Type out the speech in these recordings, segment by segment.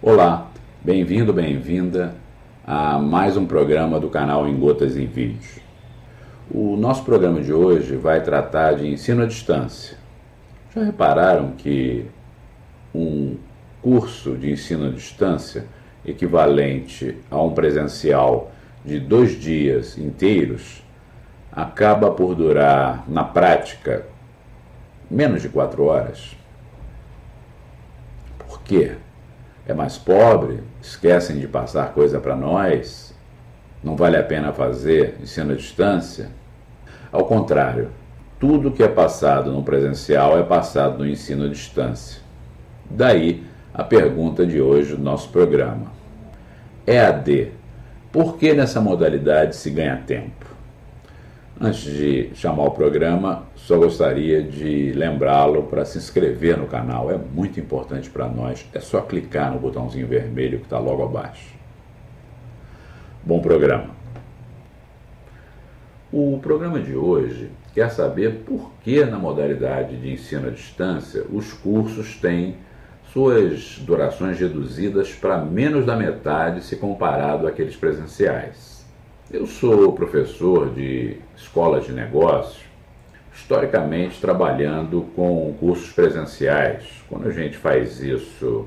Olá, bem-vindo, bem-vinda a mais um programa do canal Em Gotas em Vídeos. O nosso programa de hoje vai tratar de ensino à distância. Já repararam que um curso de ensino à distância equivalente a um presencial de dois dias inteiros acaba por durar, na prática, menos de quatro horas? Por quê? É mais pobre? Esquecem de passar coisa para nós? Não vale a pena fazer ensino à distância? Ao contrário, tudo que é passado no presencial é passado no ensino à distância. Daí a pergunta de hoje do nosso programa. EAD, por que nessa modalidade se ganha tempo? Antes de chamar o programa, só gostaria de lembrá-lo para se inscrever no canal. É muito importante para nós. É só clicar no botãozinho vermelho que está logo abaixo. Bom programa. O programa de hoje quer saber por que, na modalidade de ensino à distância, os cursos têm suas durações reduzidas para menos da metade se comparado àqueles presenciais. Eu sou professor de escolas de negócios, historicamente trabalhando com cursos presenciais. Quando a gente faz isso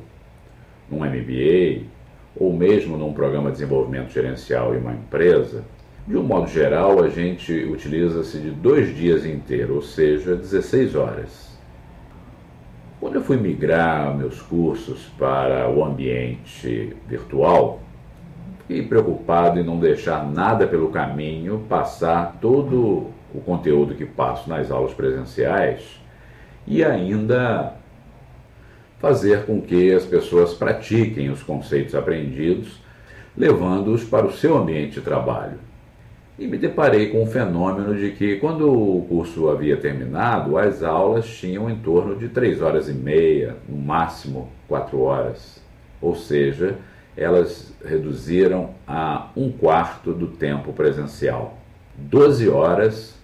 num MBA ou mesmo num programa de desenvolvimento gerencial em uma empresa, de um modo geral a gente utiliza-se de dois dias inteiros, ou seja, 16 horas. Quando eu fui migrar meus cursos para o ambiente virtual, Fiquei preocupado em não deixar nada pelo caminho, passar todo o conteúdo que passo nas aulas presenciais e ainda fazer com que as pessoas pratiquem os conceitos aprendidos, levando-os para o seu ambiente de trabalho. E me deparei com o fenômeno de que, quando o curso havia terminado, as aulas tinham em torno de três horas e meia, no máximo quatro horas. Ou seja, elas reduziram a um quarto do tempo presencial. Doze horas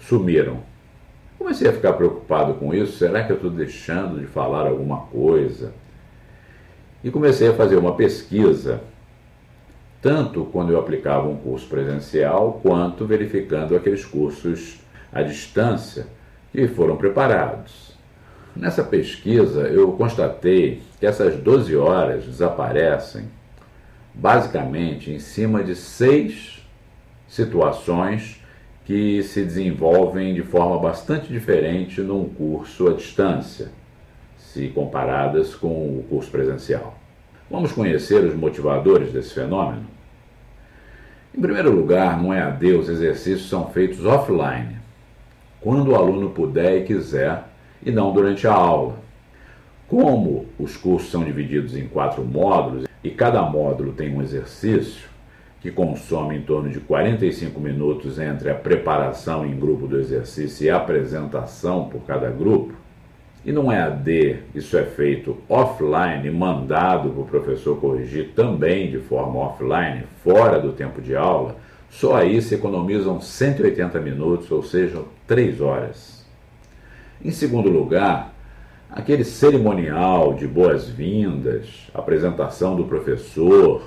sumiram. Comecei a ficar preocupado com isso. Será que eu estou deixando de falar alguma coisa? E comecei a fazer uma pesquisa, tanto quando eu aplicava um curso presencial, quanto verificando aqueles cursos à distância que foram preparados. Nessa pesquisa, eu constatei que essas 12 horas desaparecem basicamente em cima de seis situações que se desenvolvem de forma bastante diferente num curso à distância, se comparadas com o curso presencial. Vamos conhecer os motivadores desse fenômeno? Em primeiro lugar, no EAD, os exercícios são feitos offline, quando o aluno puder e quiser e não durante a aula. Como os cursos são divididos em quatro módulos e cada módulo tem um exercício que consome em torno de 45 minutos entre a preparação em grupo do exercício e a apresentação por cada grupo, e não é AD, isso é feito offline, mandado para o professor corrigir também de forma offline, fora do tempo de aula, só aí se economizam 180 minutos, ou seja, 3 horas. Em segundo lugar, aquele cerimonial de boas-vindas, apresentação do professor,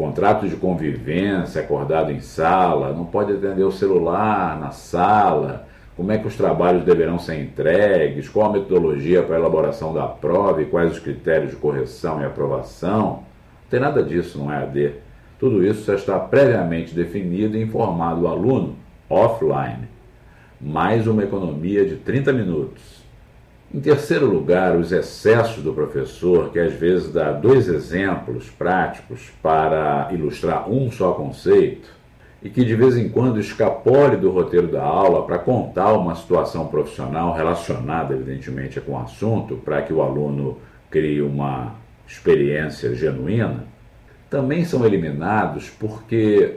contrato de convivência acordado em sala, não pode atender o celular na sala, como é que os trabalhos deverão ser entregues, qual a metodologia para a elaboração da prova e quais os critérios de correção e aprovação. Não tem nada disso no EAD. Tudo isso já está previamente definido e informado o aluno offline mais uma economia de 30 minutos. Em terceiro lugar, os excessos do professor, que às vezes dá dois exemplos práticos para ilustrar um só conceito, e que de vez em quando escapole do roteiro da aula para contar uma situação profissional relacionada, evidentemente, com o assunto, para que o aluno crie uma experiência genuína, também são eliminados porque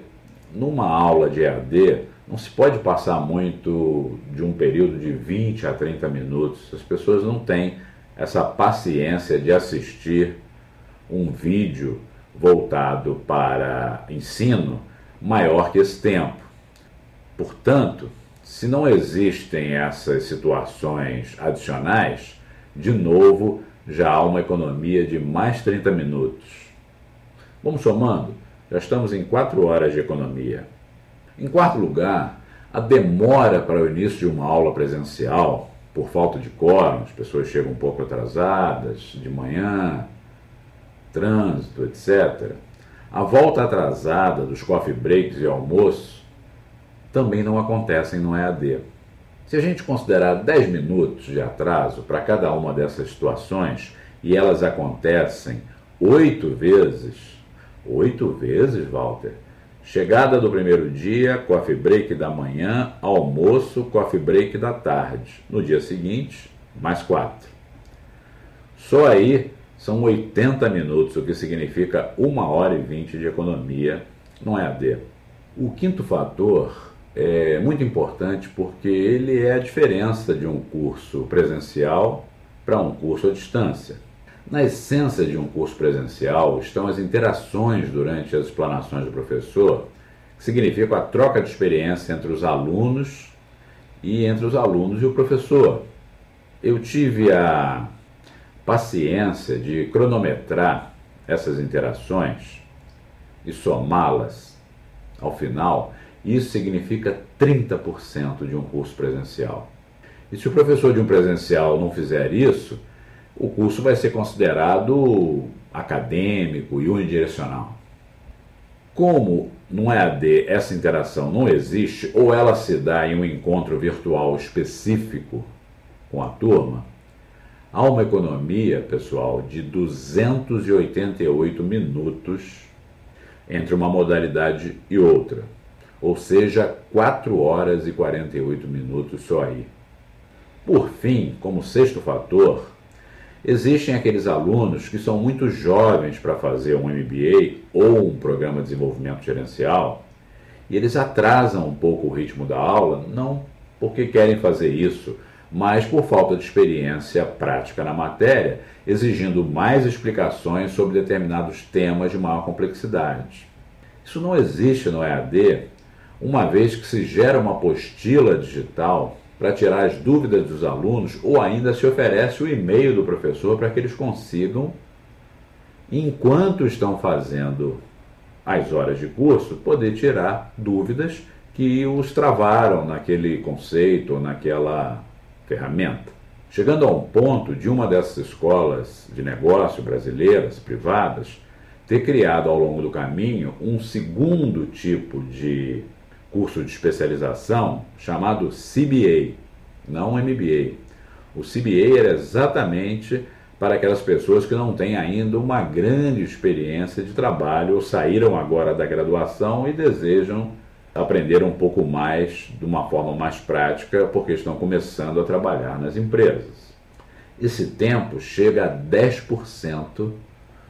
numa aula de EAD não se pode passar muito de um período de 20 a 30 minutos. As pessoas não têm essa paciência de assistir um vídeo voltado para ensino maior que esse tempo. Portanto, se não existem essas situações adicionais, de novo já há uma economia de mais 30 minutos. Vamos somando, já estamos em 4 horas de economia. Em quarto lugar, a demora para o início de uma aula presencial, por falta de quórum, as pessoas chegam um pouco atrasadas, de manhã, trânsito, etc. A volta atrasada dos coffee breaks e almoço também não acontecem no EAD. Se a gente considerar 10 minutos de atraso para cada uma dessas situações e elas acontecem oito vezes, oito vezes, Walter, chegada do primeiro dia, coffee break da manhã, almoço, coffee break da tarde. No dia seguinte, mais quatro. Só aí são 80 minutos, o que significa 1 hora e 20 de economia no EAD. O quinto fator é muito importante porque ele é a diferença de um curso presencial para um curso à distância. Na essência de um curso presencial estão as interações durante as explanações do professor, que significam a troca de experiência entre os alunos e entre os alunos e o professor. Eu tive a paciência de cronometrar essas interações e somá-las ao final isso significa 30% de um curso presencial. E se o professor de um presencial não fizer isso, o curso vai ser considerado acadêmico e unidirecional. Como no EAD essa interação não existe, ou ela se dá em um encontro virtual específico com a turma, há uma economia, pessoal, de 288 minutos entre uma modalidade e outra ou seja, 4 horas e 48 minutos só aí. Por fim, como sexto fator, existem aqueles alunos que são muito jovens para fazer um MBA ou um programa de desenvolvimento gerencial e eles atrasam um pouco o ritmo da aula, não porque querem fazer isso, mas por falta de experiência prática na matéria, exigindo mais explicações sobre determinados temas de maior complexidade. Isso não existe no EAD uma vez que se gera uma apostila digital para tirar as dúvidas dos alunos ou ainda se oferece o e-mail do professor para que eles consigam, enquanto estão fazendo as horas de curso, poder tirar dúvidas que os travaram naquele conceito ou naquela ferramenta. Chegando a um ponto de uma dessas escolas de negócio brasileiras, privadas, ter criado ao longo do caminho um segundo tipo de curso de especialização chamado CBA, não MBA. O CBA era exatamente para aquelas pessoas que não têm ainda uma grande experiência de trabalho ou saíram agora da graduação e desejam aprender um pouco mais de uma forma mais prática porque estão começando a trabalhar nas empresas. Esse tempo chega a 10%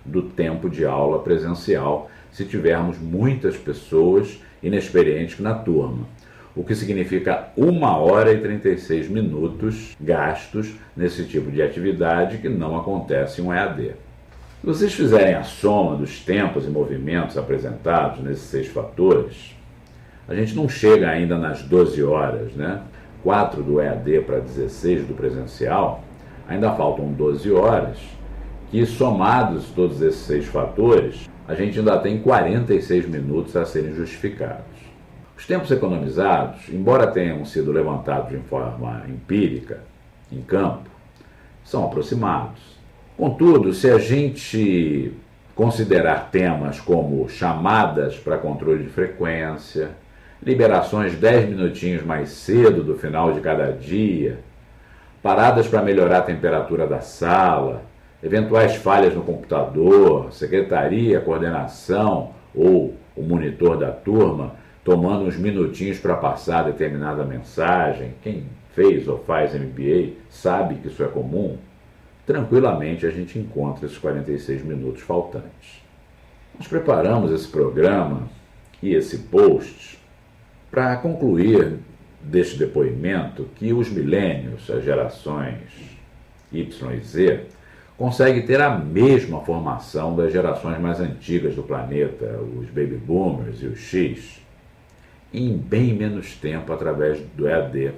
do tempo de aula presencial se tivermos muitas pessoas inexperientes na turma, o que significa 1 hora e 36 minutos gastos nesse tipo de atividade que não acontece em um EAD. Se vocês fizerem a soma dos tempos e movimentos apresentados nesses seis fatores, a gente não chega ainda nas 12 horas, né? 4 do EAD para 16 do presencial, ainda faltam 12 horas, que somados todos esses seis fatores, a gente ainda tem 46 minutos a serem justificados. Os tempos economizados, embora tenham sido levantados de forma empírica, em campo, são aproximados. Contudo, se a gente considerar temas como chamadas para controle de frequência, liberações 10 minutinhos mais cedo do final de cada dia, paradas para melhorar a temperatura da sala, eventuais falhas no computador, secretaria, coordenação ou o monitor da turma tomando uns minutinhos para passar determinada mensagem. Quem fez ou faz MBA sabe que isso é comum. Tranquilamente a gente encontra esses 46 minutos faltantes. Nós preparamos esse programa e esse post para concluir deste depoimento que os milênios, as gerações Y e Z, consegue ter a mesma formação das gerações mais antigas do planeta, os baby boomers e os X, em bem menos tempo através do EAD,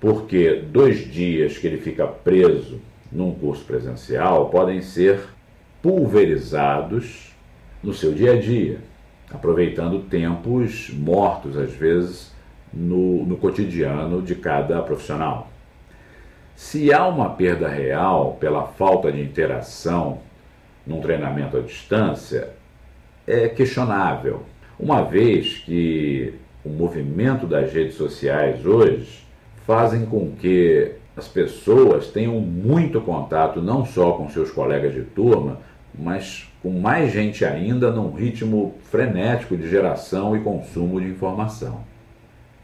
porque dois dias que ele fica preso num curso presencial podem ser pulverizados no seu dia a dia, aproveitando tempos mortos, às vezes, no, no cotidiano de cada profissional. Se há uma perda real pela falta de interação num treinamento à distância, é questionável, uma vez que o movimento das redes sociais hoje fazem com que as pessoas tenham muito contato não só com seus colegas de turma, mas com mais gente ainda num ritmo frenético de geração e consumo de informação.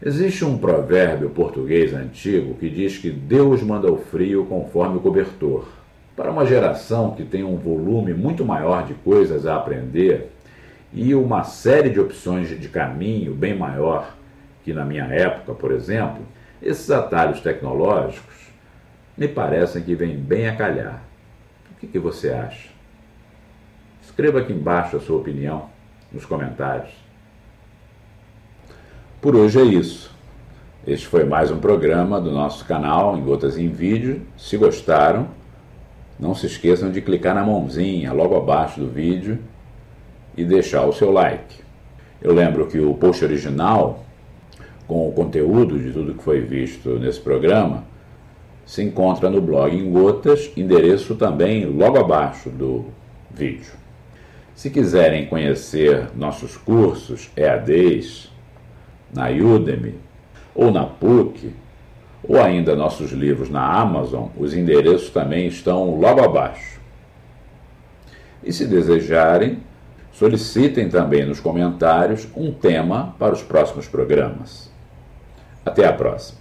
Existe um provérbio português antigo que diz que Deus manda o frio conforme o cobertor. Para uma geração que tem um volume muito maior de coisas a aprender e uma série de opções de caminho bem maior que na minha época, por exemplo, esses atalhos tecnológicos me parecem que vêm bem a calhar. O que, que você acha? Escreva aqui embaixo a sua opinião nos comentários. Por hoje é isso. Este foi mais um programa do nosso canal em Gotas em Vídeo. Se gostaram, não se esqueçam de clicar na mãozinha logo abaixo do vídeo e deixar o seu like. Eu lembro que o post original, com o conteúdo de tudo que foi visto nesse programa, se encontra no blog em Gotas, endereço também logo abaixo do vídeo. Se quiserem conhecer nossos cursos EADs na Udemy ou na PUC, ou ainda nossos livros na Amazon, os endereços também estão logo abaixo. E se desejarem, Solicitem também nos comentários um tema para os próximos programas. Até a próxima!